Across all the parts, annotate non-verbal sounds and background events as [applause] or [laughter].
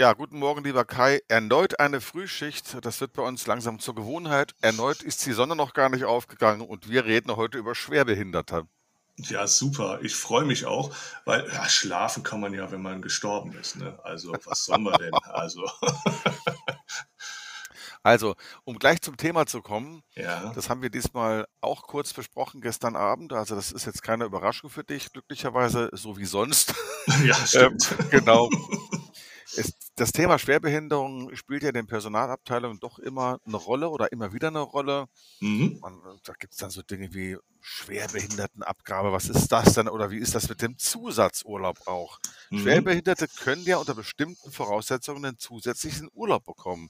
Ja, guten Morgen, lieber Kai. Erneut eine Frühschicht. Das wird bei uns langsam zur Gewohnheit. Erneut ist die Sonne noch gar nicht aufgegangen und wir reden heute über Schwerbehinderte. Ja, super. Ich freue mich auch, weil ja, schlafen kann man ja, wenn man gestorben ist. Ne? Also, was sollen wir denn? Also, [laughs] Also, um gleich zum Thema zu kommen, ja, das haben wir diesmal auch kurz besprochen gestern Abend. Also, das ist jetzt keine Überraschung für dich, glücklicherweise, so wie sonst. [laughs] ja, [laughs] Ähm, stimmt. genau. Es, das Thema Schwerbehinderung spielt ja in den Personalabteilungen doch immer eine Rolle oder immer wieder eine Rolle. Mhm. Man, da gibt es dann so Dinge wie Schwerbehindertenabgabe. Was ist das denn? Oder wie ist das mit dem Zusatzurlaub auch? Mhm. Schwerbehinderte können ja unter bestimmten Voraussetzungen einen zusätzlichen Urlaub bekommen.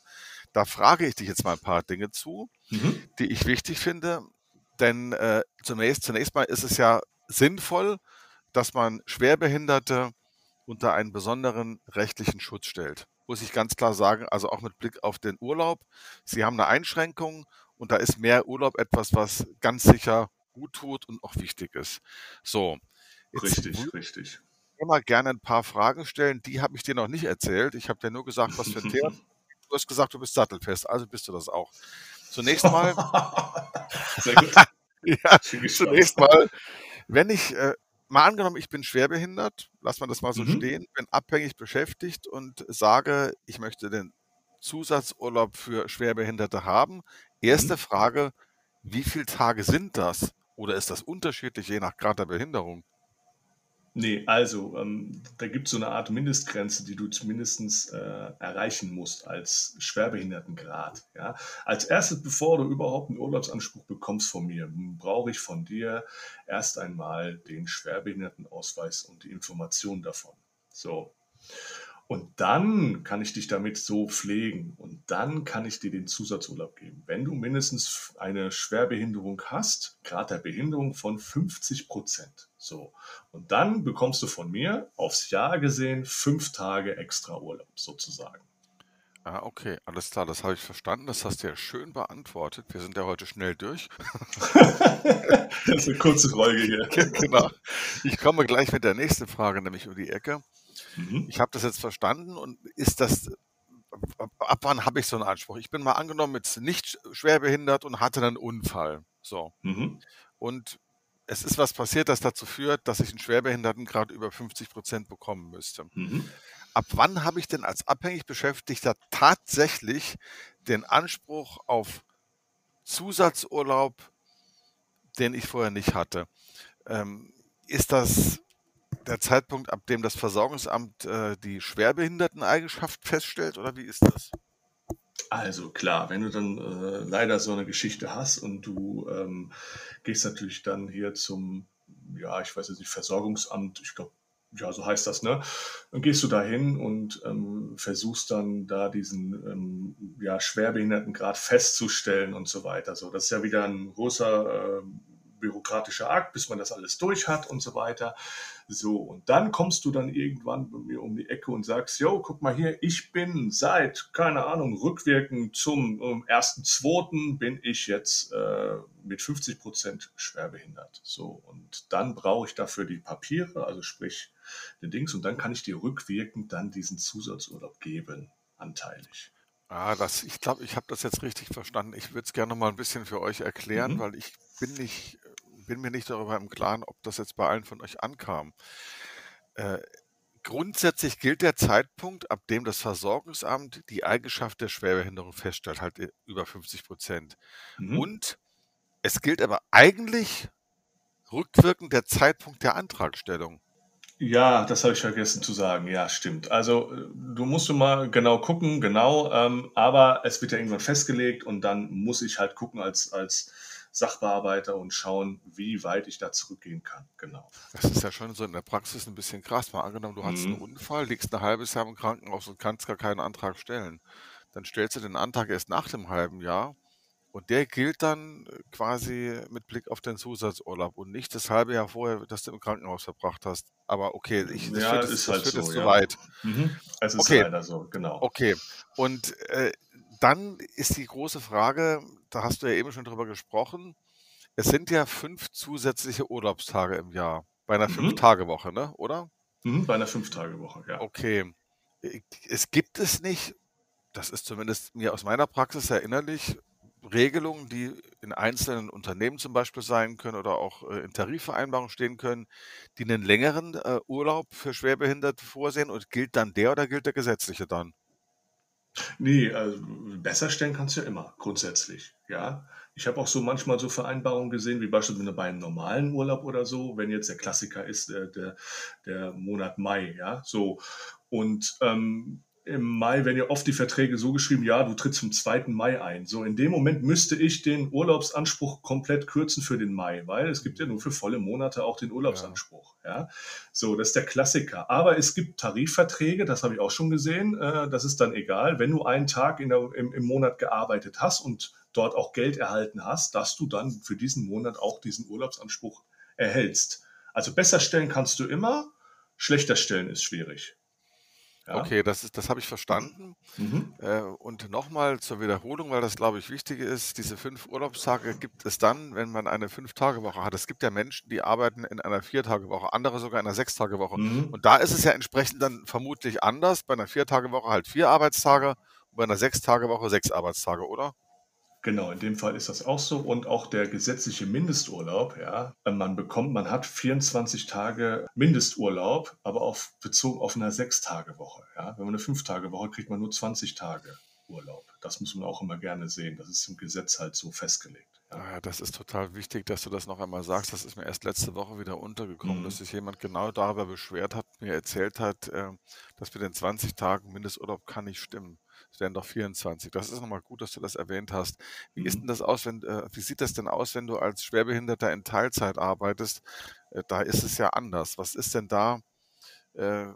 Da frage ich dich jetzt mal ein paar Dinge zu, Mhm. die ich wichtig finde. Denn äh, zunächst, zunächst mal ist es ja sinnvoll, dass man Schwerbehinderte unter einen besonderen rechtlichen Schutz stellt. Muss ich ganz klar sagen, also auch mit Blick auf den Urlaub. Sie haben eine Einschränkung und da ist mehr Urlaub etwas, was ganz sicher gut tut und auch wichtig ist. So, Richtig, richtig. ich immer gerne ein paar Fragen stellen. Die habe ich dir noch nicht erzählt. Ich habe dir nur gesagt, was für ein Thema. [laughs] Du hast gesagt, du bist sattelfest, also bist du das auch. Zunächst mal, [laughs] Sehr gut. [laughs] ja, zunächst mal, wenn ich, äh, mal angenommen, ich bin schwerbehindert, lass mal das mal so Mhm. stehen, bin abhängig beschäftigt und sage, ich möchte den Zusatzurlaub für Schwerbehinderte haben. Erste Mhm. Frage, wie viele Tage sind das? Oder ist das unterschiedlich je nach Grad der Behinderung? Nee, also, ähm, da gibt es so eine Art Mindestgrenze, die du zumindest äh, erreichen musst als Schwerbehindertengrad. Ja? Als erstes, bevor du überhaupt einen Urlaubsanspruch bekommst von mir, brauche ich von dir erst einmal den Schwerbehindertenausweis und die Information davon. So. Und dann kann ich dich damit so pflegen und dann kann ich dir den Zusatzurlaub geben. Wenn du mindestens eine Schwerbehinderung hast, Grad der Behinderung von 50 Prozent. So. Und dann bekommst du von mir aufs Jahr gesehen fünf Tage extra Urlaub sozusagen. Ah, okay, alles klar, das habe ich verstanden. Das hast du ja schön beantwortet. Wir sind ja heute schnell durch. [laughs] Das ist eine kurze Folge hier. [laughs] Genau. Ich komme gleich mit der nächsten Frage, nämlich um die Ecke. Mhm. Ich habe das jetzt verstanden und ist das, ab wann habe ich so einen Anspruch? Ich bin mal angenommen jetzt nicht schwerbehindert und hatte einen Unfall. So. Mhm. Und es ist was passiert, das dazu führt, dass ich einen Schwerbehindertengrad über 50 Prozent bekommen müsste. Mhm. Ab wann habe ich denn als abhängig Beschäftigter tatsächlich den Anspruch auf Zusatzurlaub, den ich vorher nicht hatte? Ähm, ist das der Zeitpunkt, ab dem das Versorgungsamt äh, die Schwerbehinderteneigenschaft feststellt oder wie ist das? Also klar, wenn du dann äh, leider so eine Geschichte hast und du ähm, gehst natürlich dann hier zum, ja, ich weiß nicht, Versorgungsamt, ich glaube, ja, so heißt das, ne? Dann gehst du da hin und ähm, versuchst dann da diesen ähm, ja, Schwerbehindertengrad festzustellen und so weiter. So, das ist ja wieder ein großer äh, bürokratischer Akt, bis man das alles durch hat und so weiter. So, und dann kommst du dann irgendwann bei mir um die Ecke und sagst, yo, guck mal hier, ich bin seit, keine Ahnung, rückwirkend zum ähm, 1.2. bin ich jetzt äh, mit 50 Prozent schwerbehindert. So, und dann brauche ich dafür die Papiere, also sprich den Dings, und dann kann ich dir rückwirkend dann diesen Zusatzurlaub geben, anteilig. Ah, das, ich glaube, ich habe das jetzt richtig verstanden. Ich würde es gerne mal ein bisschen für euch erklären, Mhm. weil ich bin nicht, bin mir nicht darüber im Klaren, ob das jetzt bei allen von euch ankam. Äh, grundsätzlich gilt der Zeitpunkt, ab dem das Versorgungsamt die Eigenschaft der Schwerbehinderung feststellt, halt äh, über 50 Prozent. Mhm. Und es gilt aber eigentlich rückwirkend der Zeitpunkt der Antragstellung. Ja, das habe ich vergessen zu sagen. Ja, stimmt. Also äh, du musst du mal genau gucken, genau, ähm, aber es wird ja irgendwann festgelegt und dann muss ich halt gucken als, als Sachbearbeiter und schauen, wie weit ich da zurückgehen kann. Genau. Das ist ja schon so in der Praxis ein bisschen krass. Mal angenommen, du einen Mhm. Unfall, liegst ein halbes Jahr im Krankenhaus und kannst gar keinen Antrag stellen. Dann stellst du den Antrag erst nach dem halben Jahr und der gilt dann äh, quasi mit Blick auf den Zusatzurlaub und nicht das halbe Jahr vorher, das du im Krankenhaus verbracht hast. Aber okay, ich, das Ja, führt ist das halt führt jetzt so, zu ja. weit. Mhm. Es ist Okay, leider so, genau. okay. Und äh, dann ist die große Frage, da hast du ja eben schon drüber gesprochen, es sind ja fünf zusätzliche Urlaubstage im Jahr bei einer Mhm. Fünf-Tage-Woche, ne? Oder? Mhm. Bei einer Fünf-Tage-Woche, ja. Okay. Äh, es gibt es nicht, das ist zumindest mir aus meiner Praxis erinnerlich, Regelungen, die in einzelnen Unternehmen zum Beispiel sein können oder auch äh, in Tarifvereinbarungen stehen können, die einen längeren äh, Urlaub für Schwerbehinderte vorsehen und gilt dann der oder gilt der gesetzliche dann? Nee, also besser stellen kannst du ja immer, grundsätzlich, ja. Ich habe auch so manchmal so Vereinbarungen gesehen, wie beispielsweise bei einem normalen Urlaub oder so, wenn jetzt der Klassiker ist, äh, der, der Monat Mai, ja, so. Und ähm, im Mai werden ja oft die Verträge so geschrieben, ja, du trittst zum 2. Mai ein. So, in dem Moment müsste ich den Urlaubsanspruch komplett kürzen für den Mai, weil es gibt ja nur für volle Monate auch den Urlaubsanspruch. Ja. ja. So, das ist der Klassiker. Aber es gibt Tarifverträge, das habe ich auch schon gesehen, äh, das ist dann egal, wenn du einen Tag der, im, im Monat gearbeitet hast und dort auch Geld erhalten hast, dass du dann für diesen Monat auch diesen Urlaubsanspruch erhältst. Also besser stellen kannst du immer, schlechter stellen ist schwierig. Ja. Okay, das ist das habe ich verstanden. Mhm. Äh, und nochmal zur Wiederholung, weil das, glaube ich, wichtig ist: Diese fünf Urlaubstage gibt es dann, wenn man eine Fünf-Tage-Woche hat. Es gibt ja Menschen, die arbeiten in einer Vier-Tage-Woche, andere sogar in einer Sechs-Tage-Woche. Mhm. Und da ist es ja entsprechend dann vermutlich anders. Bei einer Vier-Tage-Woche halt vier Arbeitstage und bei einer Sechs-Tage-Woche sechs Arbeitstage, oder? Genau, in dem Fall ist das auch so. Und auch der gesetzliche Mindesturlaub, ja, man bekommt, man hat 24 Tage Mindesturlaub, aber auf, bezogen auf eine Sechs-Tage-Woche. Ja. Wenn man eine Fünf-Tage-Woche kriegt man nur 20 Tage Urlaub. Das muss man auch immer gerne sehen. Das ist im Gesetz halt so festgelegt. Ja. Ah ja, das ist total wichtig, dass du das noch einmal sagst. Das ist mir erst letzte Woche wieder untergekommen, mhm. dass sich jemand genau darüber beschwert hat, mir erzählt hat, äh, dass mit den 20 Tagen Mindesturlaub kann nicht stimmen. Doch 24. Das ist nochmal gut, dass du das erwähnt hast. Wie ist mhm. denn das aus, wenn, äh, wie sieht das denn aus, wenn du als Schwerbehinderter in Teilzeit arbeitest? Äh, da ist es ja anders. Was ist denn da äh,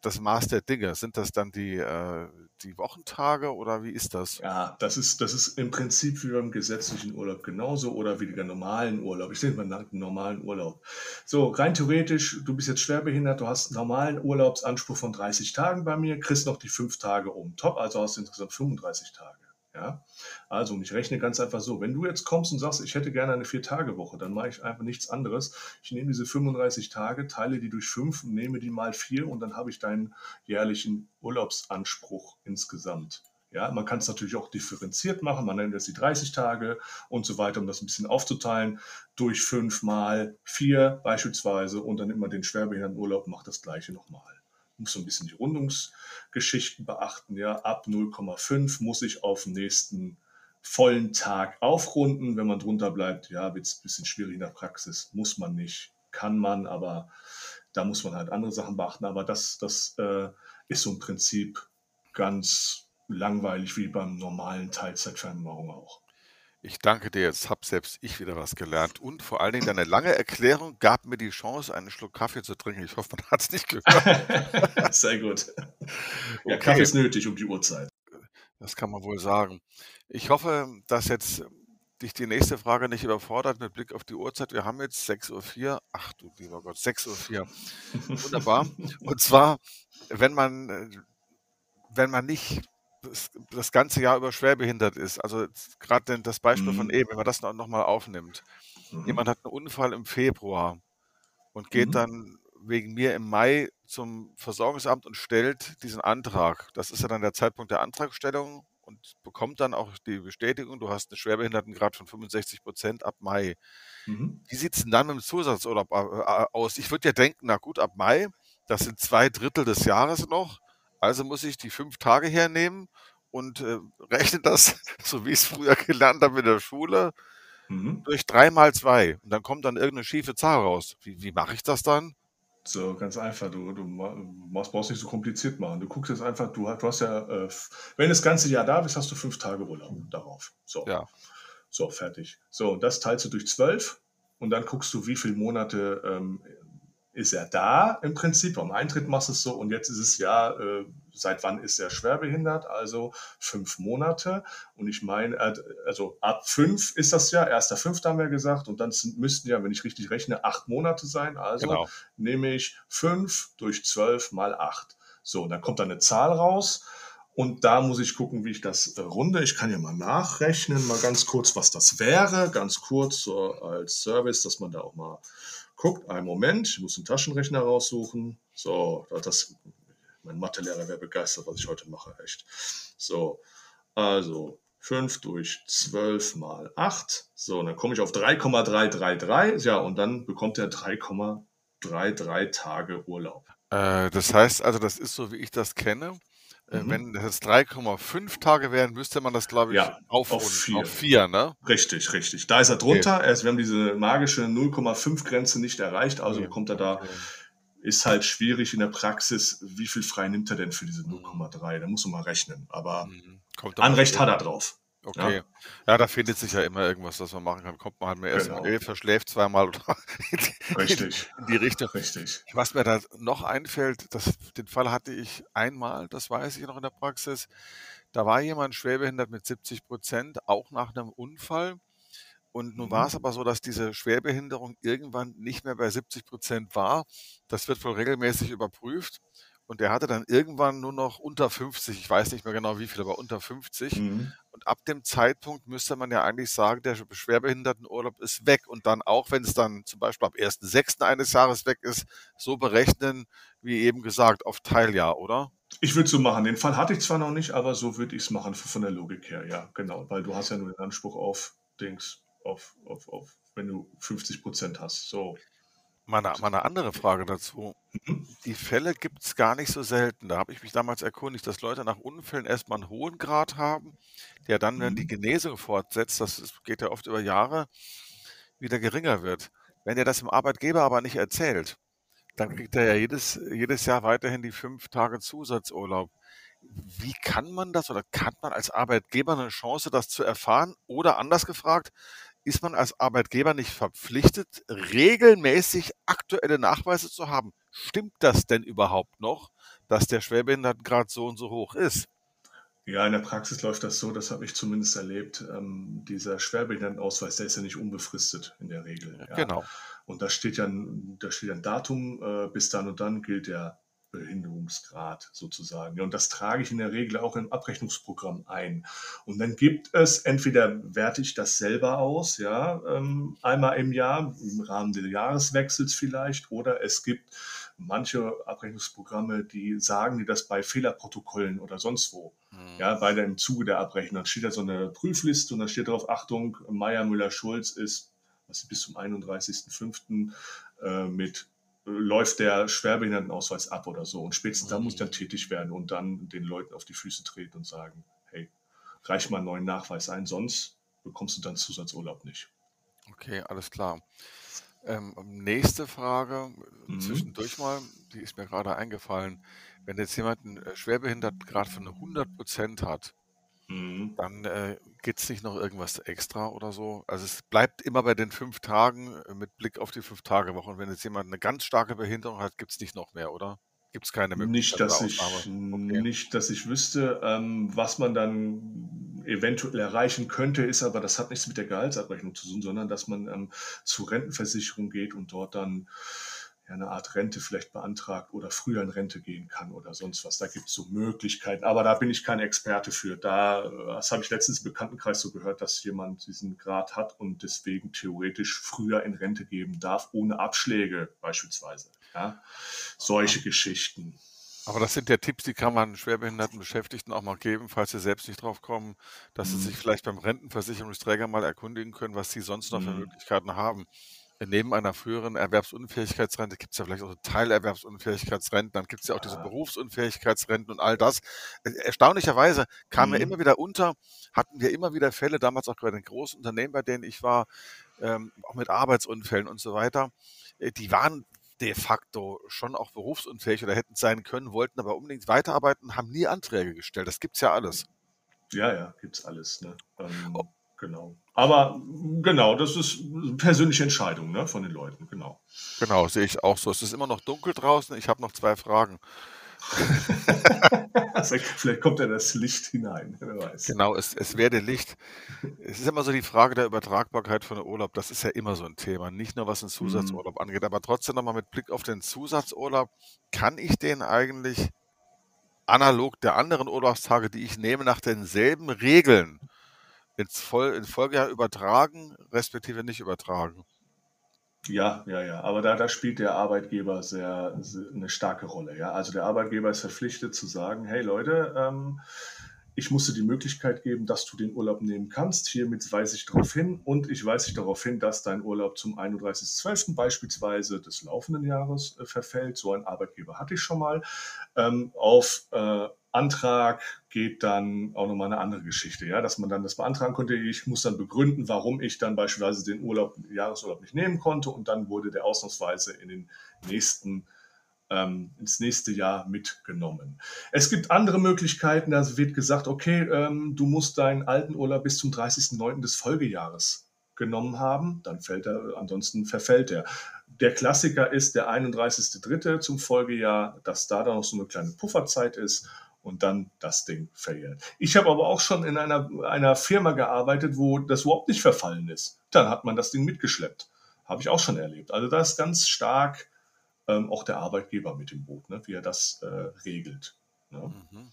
das Maß der Dinge? Sind das dann die, äh, die Wochentage oder wie ist das? Ja, das ist, das ist im Prinzip wie beim gesetzlichen Urlaub genauso oder wie der normalen Urlaub. Ich nenne mal einen normalen Urlaub. So, rein theoretisch, du bist jetzt schwerbehindert, du hast einen normalen Urlaubsanspruch von 30 Tagen bei mir, kriegst noch die fünf Tage oben top, also hast du insgesamt 35 Tage. Ja? Also, und ich rechne ganz einfach so, wenn du jetzt kommst und sagst, ich hätte gerne eine Vier-Tage-Woche, dann mache ich einfach nichts anderes. Ich nehme diese 35 Tage, teile die durch fünf und nehme die mal vier und dann habe ich deinen jährlichen Urlaubsanspruch insgesamt. Ja, man kann es natürlich auch differenziert machen, man nennt es die 30 Tage und so weiter, um das ein bisschen aufzuteilen, durch fünf mal vier beispielsweise und dann immer den Schwerbehindertenurlaub macht das gleiche nochmal muss so ein bisschen die Rundungsgeschichten beachten. Ja, ab 0,5 muss ich auf den nächsten vollen Tag aufrunden. Wenn man drunter bleibt, ja, wird es ein bisschen schwierig in der Praxis. Muss man nicht, kann man, aber da muss man halt andere Sachen beachten. Aber das, das äh, ist so im Prinzip ganz langweilig wie beim normalen Teilzeitvereinbarung auch. Ich danke dir, jetzt habe selbst ich wieder was gelernt. Und vor allen Dingen deine lange Erklärung gab mir die Chance, einen Schluck Kaffee zu trinken. Ich hoffe, man hat es nicht gehört. [laughs] Sehr gut. Ja, okay. Kaffee ist nötig um die Uhrzeit. Das kann man wohl sagen. Ich hoffe, dass jetzt dich die nächste Frage nicht überfordert mit Blick auf die Uhrzeit. Wir haben jetzt 6.04 Uhr. Ach du lieber Gott, 6.04 Uhr. Wunderbar. [laughs] Und zwar, wenn man, äh, wenn man nicht das, das ganze Jahr über schwerbehindert ist. Also gerade das Beispiel von mhm. eben, wenn man das noch, noch mal aufnimmt. Mhm. Jemand hat einen Unfall im Februar und geht Mhm. dann wegen mir im Mai zum Versorgungsamt und stellt diesen Antrag. Das ist ja dann der Zeitpunkt der Antragstellung und bekommt dann auch die Bestätigung, du hast einen Schwerbehindertengrad von 65 Prozent ab Mai. Mhm. Wie sieht es denn dann mit dem Zusatzurlaub aus? Ich würde ja denken, na gut, ab Mai, das sind zwei Drittel des Jahres noch. Also muss ich die fünf Tage hernehmen und äh, [laughs] rechne das, so wie ich es früher gelernt habe in der Schule, mhm. durch drei mal zwei. Und dann kommt dann irgendeine schiefe Zahl raus. Wie, wie mache ich das dann? So, ganz einfach. Du, du machst, brauchst nicht so kompliziert machen. Du guckst jetzt einfach, du, du hast ja, äh, wenn das ganze Jahr da bist, hast du fünf Tage Urlaub darauf. So. Ja. So, fertig. So, das teilst du durch zwölf und dann guckst du, wie viele Monate ähm, ist er da im Prinzip. Beim Eintritt machst du es so und jetzt ist es ja, äh, seit wann ist er schwerbehindert? Also fünf Monate. Und ich meine, äh, also ab fünf ist das ja, erster Fünfter haben wir gesagt und dann sind, müssten ja, wenn ich richtig rechne, acht Monate sein. Also genau. nehme ich fünf durch zwölf mal acht. So, dann kommt da eine Zahl raus. Und da muss ich gucken, wie ich das äh, runde. Ich kann ja mal nachrechnen, mal ganz kurz, was das wäre. Ganz kurz so als Service, dass man da auch mal guckt, einen Moment, ich muss einen Taschenrechner raussuchen. So, das, Mein Mathelehrer wäre begeistert, was ich heute mache, echt. So, also 5 durch 12 mal 8. So, und dann komme ich auf 3,333. Ja, und dann bekommt er 3,33 Tage Urlaub. Äh, das heißt also, das ist so, wie ich das kenne. Äh, Mhm. Wenn das 3,5 Tage wären, müsste man das, glaube ich, Ja, auf aufrunden vier. auf 4, ne? Richtig, richtig. Da ist er drunter. Erst, wir haben diese magische 0,5-Grenze nicht erreicht. Also bekommt er da, Okay. ist halt schwierig in der Praxis. Wie viel frei nimmt er denn für diese Mhm. 0,3? Da muss man mal rechnen. Aber Mhm. Kommt Anrecht hat er drauf. Okay. Ja. da findet sich ja immer irgendwas, was man machen kann. Kommt man halt mehr erst Genau. mal, verschläft zweimal oder [laughs] in die, Richtig, in die Richtung. richtig. Was mir da noch einfällt, das, den Fall hatte ich einmal, das weiß ich noch in der Praxis. Da war jemand schwerbehindert mit 70 Prozent, auch nach einem Unfall. Und nun Mhm. war es aber so, dass diese Schwerbehinderung irgendwann nicht mehr bei 70 Prozent war. Das wird wohl regelmäßig überprüft. Und er hatte dann irgendwann nur noch unter 50, ich weiß nicht mehr genau wie viel, aber unter 50. Mhm. Und ab dem Zeitpunkt müsste man ja eigentlich sagen, der Schwerbehindertenurlaub ist weg. Und dann auch, wenn es dann zum Beispiel ab 1.6. eines Jahres weg ist, so berechnen, wie eben gesagt, auf Teiljahr, oder? Ich würde so machen. Den Fall hatte ich zwar noch nicht, aber so würde ich es machen, von der Logik her. Ja, genau. Weil du hast ja nur den Anspruch auf Dings, auf, auf, auf, wenn du 50 Prozent hast. So. Meine, meine andere Frage dazu. Die Fälle gibt es gar nicht so selten. Da habe ich mich damals erkundigt, dass Leute nach Unfällen erstmal einen hohen Grad haben, der dann, wenn die Mhm. Genesung fortsetzt, das geht ja oft über Jahre, wieder geringer wird. Wenn er das dem Arbeitgeber aber nicht erzählt, dann kriegt er ja jedes, jedes Jahr weiterhin die fünf Tage Zusatzurlaub. Wie kann man das oder kann man als Arbeitgeber eine Chance, das zu erfahren? Oder anders gefragt, ist man als Arbeitgeber nicht verpflichtet, regelmäßig aktuelle Nachweise zu haben? Stimmt das denn überhaupt noch, dass der Schwerbehindertengrad so und so hoch ist? Ja, in der Praxis läuft das so, das habe ich zumindest erlebt. Ähm, dieser Schwerbehindertenausweis, der ist ja nicht unbefristet in der Regel. Ja. Genau. Und da steht ja ein, da steht ein Datum, äh, bis dann und dann gilt der Behinderungsgrad sozusagen. Ja, und das trage ich in der Regel auch im Abrechnungsprogramm ein. Und dann gibt es, entweder werte ich das selber aus, ja, ähm, einmal im Jahr, im Rahmen des Jahreswechsels vielleicht, oder es gibt manche Abrechnungsprogramme, die sagen dir das bei Fehlerprotokollen oder sonst wo. Hm. Ja, bei der, im Zuge der Abrechnung. Dann steht da so eine Prüfliste und da steht drauf, Achtung, Meier, Müller, Schulz ist was bis zum 31.05. Äh, mit läuft der Schwerbehindertenausweis ab oder so. Und spätestens da muss ich dann tätig werden und dann den Leuten auf die Füße treten und sagen, hey, reich mal einen neuen Nachweis ein, sonst bekommst du dann Zusatzurlaub nicht. Okay, alles klar. Ähm, nächste Frage, Mhm. zwischendurch mal, die ist mir gerade eingefallen. Wenn jetzt jemand einen äh, Schwerbehindertengrad von 100 Prozent hat, Mhm. dann äh, gibt es nicht noch irgendwas extra oder so. Also es bleibt immer bei den fünf Tagen äh, mit Blick auf die Fünf-Tage-Woche. Und wenn jetzt jemand eine ganz starke Behinderung hat, gibt es nicht noch mehr, oder? Gibt es keine Möglichkeit Nicht, dass ich? Okay. nicht, dass ich wüsste, ähm, was man dann eventuell erreichen könnte, ist aber, das hat nichts mit der Gehaltsabrechnung zu tun, sondern dass man ähm, zur Rentenversicherung geht und dort dann ja, eine Art Rente vielleicht beantragt oder früher in Rente gehen kann oder sonst was. Da gibt es so Möglichkeiten, aber da bin ich kein Experte für. Da, das habe ich letztens im Bekanntenkreis so gehört, dass jemand diesen Grad hat und deswegen theoretisch früher in Rente geben darf, ohne Abschläge beispielsweise. Ja, solche Geschichten. Aber das sind ja Tipps, die kann man schwerbehinderten Beschäftigten auch mal geben, falls sie selbst nicht drauf kommen, dass sie Mhm. sich vielleicht beim Rentenversicherungsträger mal erkundigen können, was sie sonst noch für Mhm. Möglichkeiten haben. Neben einer früheren Erwerbsunfähigkeitsrente gibt es ja vielleicht auch so Teilerwerbsunfähigkeitsrenten, dann gibt es ja auch diese. Berufsunfähigkeitsrenten und all das. Äh, Erstaunlicherweise kam Mhm. immer wieder unter, hatten wir immer wieder Fälle, damals auch bei den großen Unternehmen, bei denen ich war, ähm, auch mit Arbeitsunfällen und so weiter, äh, die waren de facto schon auch berufsunfähig oder hätten sein können, wollten aber unbedingt weiterarbeiten, haben nie Anträge gestellt. Das gibt's ja alles. Ja, ja, gibt's alles. Ne? Ähm, Oh. Genau. Aber genau, das ist eine persönliche Entscheidung ne, von den Leuten, genau. Genau, sehe ich auch so. Es ist immer noch dunkel draußen. Ich habe noch zwei Fragen. [laughs] Vielleicht kommt ja das Licht hinein, wer weiß. Genau, es, es werde Licht. Es ist immer so die Frage der Übertragbarkeit von Urlaub. Das ist ja immer so ein Thema. Nicht nur was den Mhm. Zusatzurlaub angeht, aber trotzdem nochmal mit Blick auf den Zusatzurlaub. Kann ich den eigentlich analog der anderen Urlaubstage, die ich nehme, nach denselben Regeln ins, Voll, ins Folgejahr übertragen, respektive nicht übertragen? Ja, ja, ja. Aber da, da spielt der Arbeitgeber sehr, sehr eine starke Rolle. Ja? Also der Arbeitgeber ist verpflichtet zu sagen, hey Leute, ähm, ich musste die Möglichkeit geben, dass du den Urlaub nehmen kannst. Hiermit weise ich darauf hin und ich weise dich darauf hin, dass dein Urlaub zum 31.12. beispielsweise des laufenden Jahres äh, verfällt. So ein Arbeitgeber hatte ich schon mal. Ähm, auf äh, Antrag geht dann auch nochmal eine andere Geschichte, ja, dass man dann das beantragen konnte. Ich muss dann begründen, warum ich dann beispielsweise den Urlaub, Jahresurlaub nicht nehmen konnte und dann wurde der ausnahmsweise in den nächsten ähm, ins nächste Jahr mitgenommen. Es gibt andere Möglichkeiten, da wird gesagt, okay, ähm, du musst deinen alten Urlaub bis zum 30.09. des Folgejahres genommen haben, dann fällt er, ansonsten verfällt er. Der Klassiker ist der 31.03. zum Folgejahr, dass da dann noch so eine kleine Pufferzeit ist und dann das Ding verjährt. Ich habe aber auch schon in einer, einer Firma gearbeitet, wo das überhaupt nicht verfallen ist. Dann hat man das Ding mitgeschleppt. Habe ich auch schon erlebt. Also da ist ganz stark ähm, auch der Arbeitgeber mit im Boot, ne, wie er das äh, regelt. Ne? Mhm.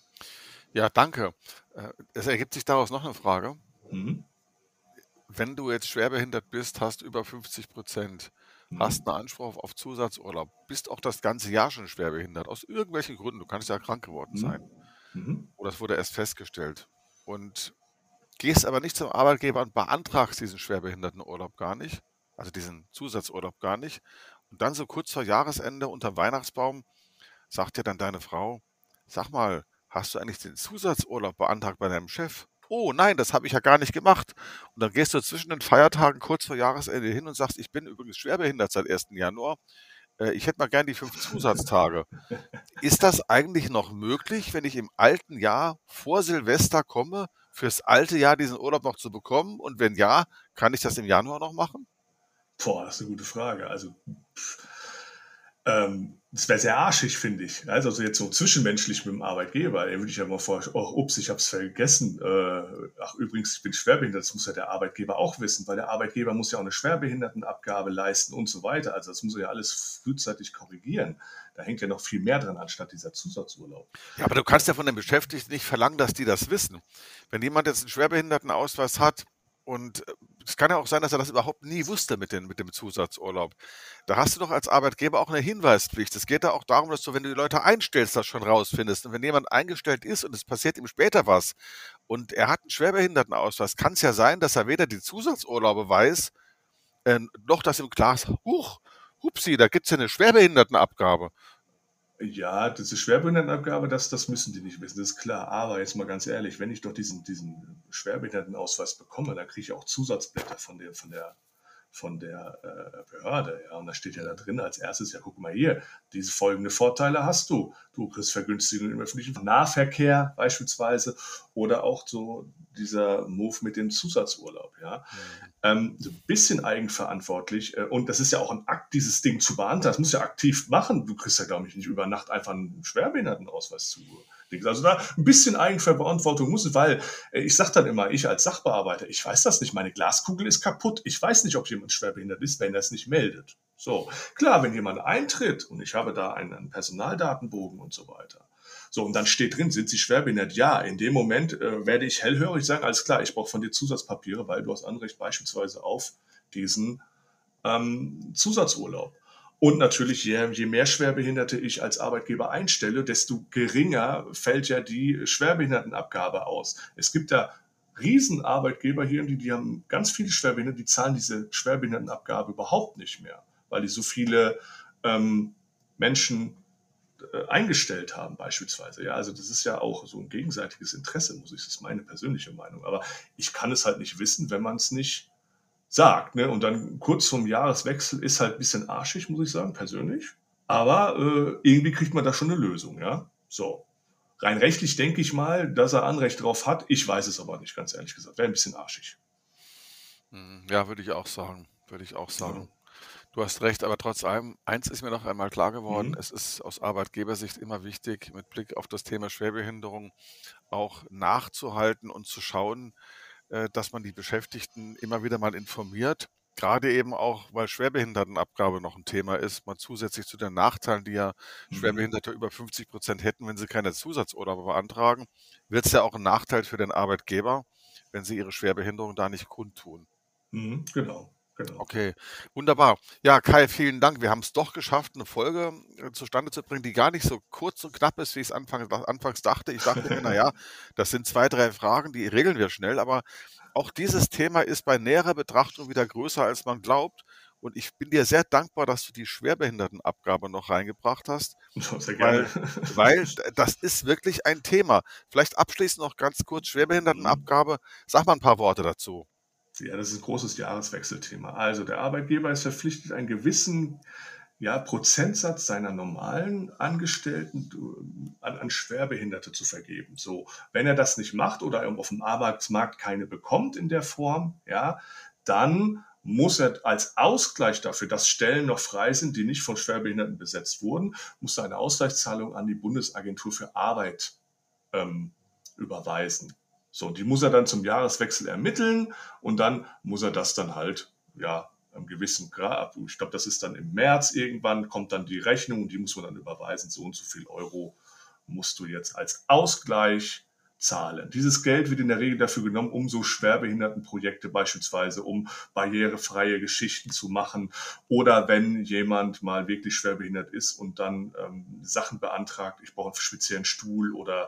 Ja, danke. Äh, es ergibt sich daraus noch eine Frage. Mhm. Wenn du jetzt schwerbehindert bist, hast über 50 Prozent, mhm. hast einen Anspruch auf Zusatzurlaub, bist auch das ganze Jahr schon schwerbehindert, aus irgendwelchen Gründen, du kannst ja krank geworden mhm. sein. Mhm. Oder es wurde erst festgestellt. Und gehst aber nicht zum Arbeitgeber und beantragst diesen Schwerbehindertenurlaub gar nicht, also diesen Zusatzurlaub gar nicht, und dann so kurz vor Jahresende unter Weihnachtsbaum sagt dir dann deine Frau, sag mal, hast du eigentlich den Zusatzurlaub beantragt bei deinem Chef? Oh nein, das habe ich ja gar nicht gemacht. Und dann gehst du zwischen den Feiertagen kurz vor Jahresende hin und sagst, ich bin übrigens schwerbehindert seit 1. Januar. Äh, ich hätte mal gern die fünf Zusatztage. Ist das eigentlich noch möglich, wenn ich im alten Jahr vor Silvester komme, fürs alte Jahr diesen Urlaub noch zu bekommen? Und wenn ja, kann ich das im Januar noch machen? Boah, das ist eine gute Frage. Also, ähm, das wäre sehr arschig, finde ich. Also, jetzt so zwischenmenschlich mit dem Arbeitgeber. Da würde ich ja mal vor, oh, ups, ich habe es vergessen. Äh, ach, übrigens, ich bin schwerbehindert. Das muss ja der Arbeitgeber auch wissen, weil der Arbeitgeber muss ja auch eine Schwerbehindertenabgabe leisten und so weiter. Also, das muss er ja alles frühzeitig korrigieren. Da hängt ja noch viel mehr dran, anstatt dieser Zusatzurlaub. Ja, aber du kannst ja von den Beschäftigten nicht verlangen, dass die das wissen. Wenn jemand jetzt einen Schwerbehindertenausweis hat, und äh, es kann ja auch sein, dass er das überhaupt nie wusste mit, den, mit dem Zusatzurlaub. Da hast du doch als Arbeitgeber auch eine Hinweispflicht. Es geht da auch darum, dass du, wenn du die Leute einstellst, das schon rausfindest. Und wenn jemand eingestellt ist und es passiert ihm später was und er hat einen Schwerbehindertenausweis, kann es ja sein, dass er weder die Zusatzurlaube weiß, äh, noch dass im Glas, huch, hupsi, da gibt es ja eine Schwerbehindertenabgabe. Ja, diese Schwerbehindertenabgabe, das, das müssen die nicht wissen, das ist klar. Aber jetzt mal ganz ehrlich, wenn ich doch diesen, diesen Schwerbehindertenausweis bekomme, dann kriege ich auch Zusatzblätter von der, von der, von der äh, Behörde. Ja, und da steht ja da drin als erstes, ja, guck mal hier, diese folgende Vorteile hast du. Du kriegst Vergünstigungen im öffentlichen Nahverkehr beispielsweise oder auch so dieser Move mit dem Zusatzurlaub. Ja. Mhm. Ähm, so ein bisschen eigenverantwortlich. Äh, und das ist ja auch ein Akt, dieses Ding zu beantragen. Das muss ja aktiv machen. Du kriegst ja, glaube ich, nicht über Nacht einfach einen Schwerbehindertenausweis zu. Also da ein bisschen Eigenverantwortung muss weil äh, ich sage dann immer, ich als Sachbearbeiter, ich weiß das nicht, meine Glaskugel ist kaputt. Ich weiß nicht, ob jemand schwerbehindert ist, wenn er es nicht meldet. So, klar, wenn jemand eintritt und ich habe da einen Personaldatenbogen und so weiter, so, und dann steht drin, sind Sie schwerbehindert? Ja, in dem Moment äh, werde ich hellhörig sagen, alles klar, ich brauche von dir Zusatzpapiere, weil du hast Anrecht beispielsweise auf diesen ähm, Zusatzurlaub. Und natürlich, je, je mehr Schwerbehinderte ich als Arbeitgeber einstelle, desto geringer fällt ja die Schwerbehindertenabgabe aus. Es gibt da Riesenarbeitgeber hier, die, die haben ganz viele Schwerbehinderte, die zahlen diese Schwerbehindertenabgabe überhaupt nicht mehr, weil die so viele ähm, Menschen äh, eingestellt haben beispielsweise. Ja, also das ist ja auch so ein gegenseitiges Interesse, muss ich, das ist meine persönliche Meinung. Aber ich kann es halt nicht wissen, wenn man es nicht sagt. Ne? Und dann kurz vorm Jahreswechsel ist halt ein bisschen arschig, muss ich sagen, persönlich. Aber äh, irgendwie kriegt man da schon eine Lösung, ja. So. Rein rechtlich denke ich mal, dass er Anrecht drauf hat. Ich weiß es aber nicht, ganz ehrlich gesagt. Wäre ein bisschen arschig. Hm, ja, würde ich auch sagen. Würde ich auch sagen. Ja. Du hast recht, aber trotz allem, eins ist mir noch einmal klar geworden, Mhm. es ist aus Arbeitgebersicht immer wichtig, mit Blick auf das Thema Schwerbehinderung auch nachzuhalten und zu schauen, dass man die Beschäftigten immer wieder mal informiert. Gerade eben auch, weil Schwerbehindertenabgabe noch ein Thema ist, mal zusätzlich zu den Nachteilen, die ja Mhm. Schwerbehinderte über 50 Prozent hätten, wenn sie keine Zusatzurlaube beantragen, wird es ja auch ein Nachteil für den Arbeitgeber, wenn sie ihre Schwerbehinderung da nicht kundtun. Mhm, genau. Genau. Okay, wunderbar. Ja, Kai, vielen Dank. Wir haben es doch geschafft, eine Folge äh, zustande zu bringen, die gar nicht so kurz und knapp ist, wie ich es anfangs, anfangs dachte. Ich dachte mir, naja, das sind zwei, drei Fragen, die regeln wir schnell, aber auch dieses Thema ist bei näherer Betrachtung wieder größer, als man glaubt. Und ich bin dir sehr dankbar, dass du die Schwerbehindertenabgabe noch reingebracht hast. Sehr gerne. [laughs] Weil, weil das ist wirklich ein Thema. Vielleicht abschließend noch ganz kurz Schwerbehindertenabgabe. Sag mal ein paar Worte dazu. Ja, das ist ein großes Jahreswechselthema. Also der Arbeitgeber ist verpflichtet, einen gewissen ja, Prozentsatz seiner normalen Angestellten äh, an, an, Schwerbehinderte zu vergeben. So, wenn er das nicht macht oder auf dem Arbeitsmarkt keine bekommt in der Form, ja, dann muss er als Ausgleich dafür, dass Stellen noch frei sind, die nicht von Schwerbehinderten besetzt wurden, muss er eine Ausgleichszahlung an die Bundesagentur für Arbeit ähm, überweisen. So, die muss er dann zum Jahreswechsel ermitteln und dann muss er das dann halt, ja, einem gewissen Grad, ich glaube, das ist dann im März irgendwann, kommt dann die Rechnung und die muss man dann überweisen, so und so viel Euro musst du jetzt als Ausgleich zahlen. Dieses Geld wird in der Regel dafür genommen, um so Schwerbehindertenprojekte beispielsweise, um barrierefreie Geschichten zu machen oder wenn jemand mal wirklich schwerbehindert ist und dann ähm, Sachen beantragt, ich brauche einen speziellen Stuhl oder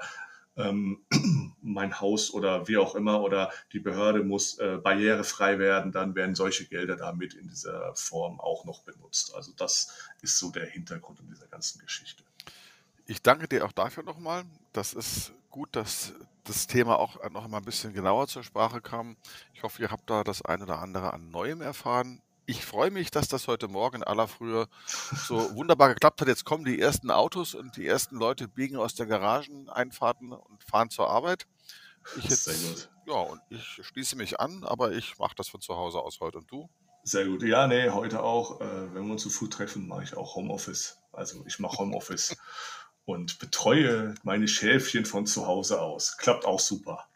ähm, [clears throat] mein Haus oder wie auch immer oder die Behörde muss äh, barrierefrei werden, dann werden solche Gelder damit in dieser Form auch noch benutzt. Also das ist so der Hintergrund in dieser ganzen Geschichte. Ich danke dir auch dafür nochmal. Das ist gut, dass das Thema auch noch mal ein bisschen genauer zur Sprache kam. Ich hoffe, ihr habt da das eine oder andere an Neuem erfahren ich freue mich, dass das heute Morgen in aller Frühe so wunderbar geklappt hat. Jetzt kommen die ersten Autos und die ersten Leute biegen aus der Garageneinfahrten und fahren zur Arbeit. Ich jetzt, ja, und ich schließe mich an, aber ich mache das von zu Hause aus heute. Und du? Sehr gut. Ja, nee, heute auch. Äh, wenn wir uns zu früh treffen, mache ich auch Homeoffice. Also ich mache Homeoffice [laughs] und betreue meine Schäfchen von zu Hause aus. Klappt auch super.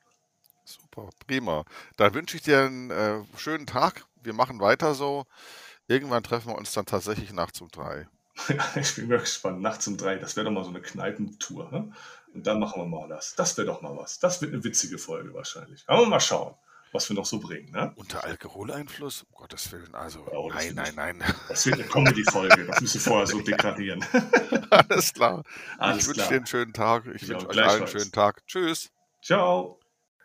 Super, prima. Dann wünsche ich dir einen äh, schönen Tag wir machen weiter so. Irgendwann treffen wir uns dann tatsächlich nachts um drei. Ja, [laughs] ich bin gespannt. Nachts um drei, das wäre doch mal so eine Kneipentour. Ne? Und dann machen wir mal das. Das wäre doch mal was. Das wird eine witzige Folge wahrscheinlich. Aber mal schauen, was wir noch so bringen. Ne? Unter Alkoholeinfluss? Um Gottes Willen. Also, oh, nein, nein, nein. Das wird eine Comedy-Folge. Das müssen wir vorher so [laughs] deklarieren. Alles klar. Alles ich wünsche dir einen schönen Tag. Ich wünsche euch allen einen schönen Tag. Tschüss. Ciao.